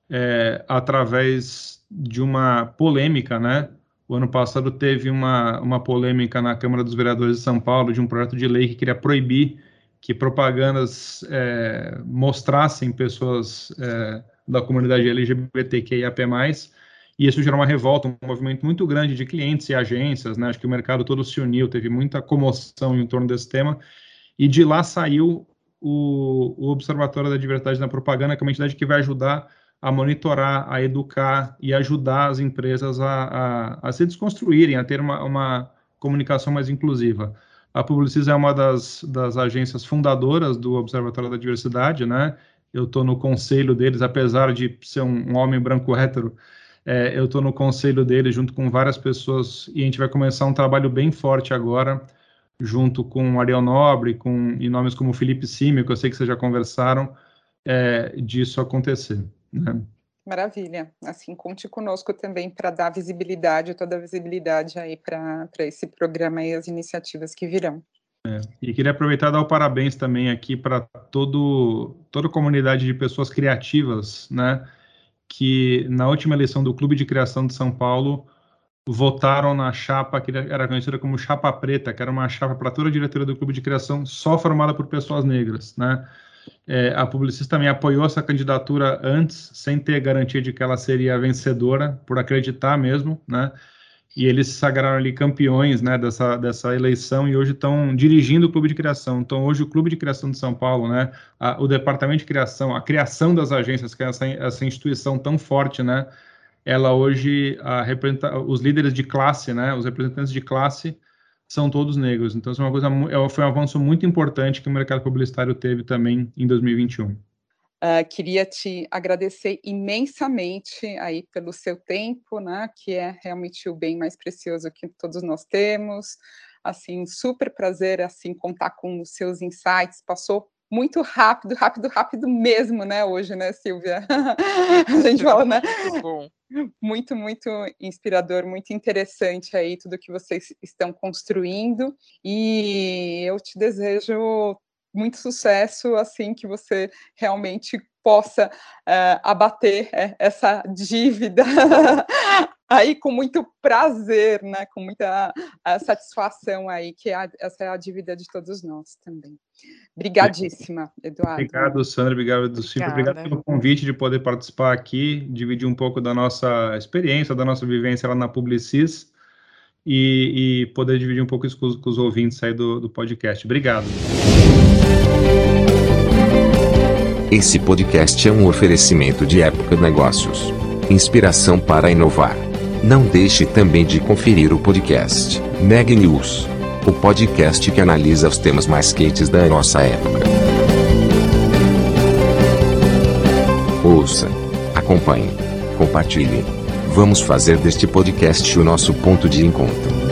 é, através de uma polêmica, né? O ano passado teve uma, uma polêmica na Câmara dos Vereadores de São Paulo de um projeto de lei que queria proibir que propagandas é, mostrassem pessoas é, da comunidade LGBTQIAP+, e isso gerou uma revolta, um movimento muito grande de clientes e agências, né? Acho que o mercado todo se uniu, teve muita comoção em torno desse tema, e de lá saiu o, o Observatório da Diversidade na Propaganda, que é uma entidade que vai ajudar a monitorar, a educar e ajudar as empresas a, a, a se desconstruírem, a ter uma, uma comunicação mais inclusiva. A Publicis é uma das, das agências fundadoras do Observatório da Diversidade, né? Eu estou no conselho deles, apesar de ser um, um homem branco hétero, é, eu estou no conselho dele junto com várias pessoas e a gente vai começar um trabalho bem forte agora, junto com Ariel Nobre, com e nomes como Felipe Simi, que eu sei que vocês já conversaram, é, disso acontecer. Né? Maravilha. Assim, conte conosco também para dar visibilidade, toda a visibilidade aí para esse programa e as iniciativas que virão. É, e queria aproveitar e dar o parabéns também aqui para toda a comunidade de pessoas criativas, né? Que na última eleição do Clube de Criação de São Paulo votaram na chapa que era conhecida como chapa preta, que era uma chapa para toda a diretoria do Clube de Criação só formada por pessoas negras, né? É, a publicista também apoiou essa candidatura antes, sem ter garantia de que ela seria vencedora, por acreditar mesmo, né? E eles se sagraram ali campeões, né, dessa, dessa eleição e hoje estão dirigindo o Clube de Criação. Então, hoje o Clube de Criação de São Paulo, né, a, o Departamento de Criação, a criação das agências, que é essa, essa instituição tão forte, né, ela hoje a, representa os líderes de classe, né, os representantes de classe são todos negros. Então, isso é uma coisa, é, foi um avanço muito importante que o mercado publicitário teve também em 2021. Uh, queria te agradecer imensamente aí pelo seu tempo, né, que é realmente o bem mais precioso que todos nós temos. Assim, super prazer assim contar com os seus insights. Passou muito rápido, rápido, rápido mesmo, né, hoje, né, Silvia? a gente fala, né? Muito bom. Muito, muito inspirador, muito interessante aí tudo que vocês estão construindo e eu te desejo muito sucesso, assim, que você realmente possa uh, abater uh, essa dívida aí com muito prazer, né, com muita uh, satisfação aí, que é essa é a dívida de todos nós também. Obrigadíssima, Eduardo. Obrigado, Sandra, obrigado, Silvio, obrigado pelo convite de poder participar aqui, dividir um pouco da nossa experiência, da nossa vivência lá na Publicis e, e poder dividir um pouco isso com os, com os ouvintes aí do, do podcast. Obrigado. Esse podcast é um oferecimento de Época Negócios. Inspiração para inovar. Não deixe também de conferir o podcast Neg News, o podcast que analisa os temas mais quentes da nossa época. Ouça, acompanhe, compartilhe. Vamos fazer deste podcast o nosso ponto de encontro.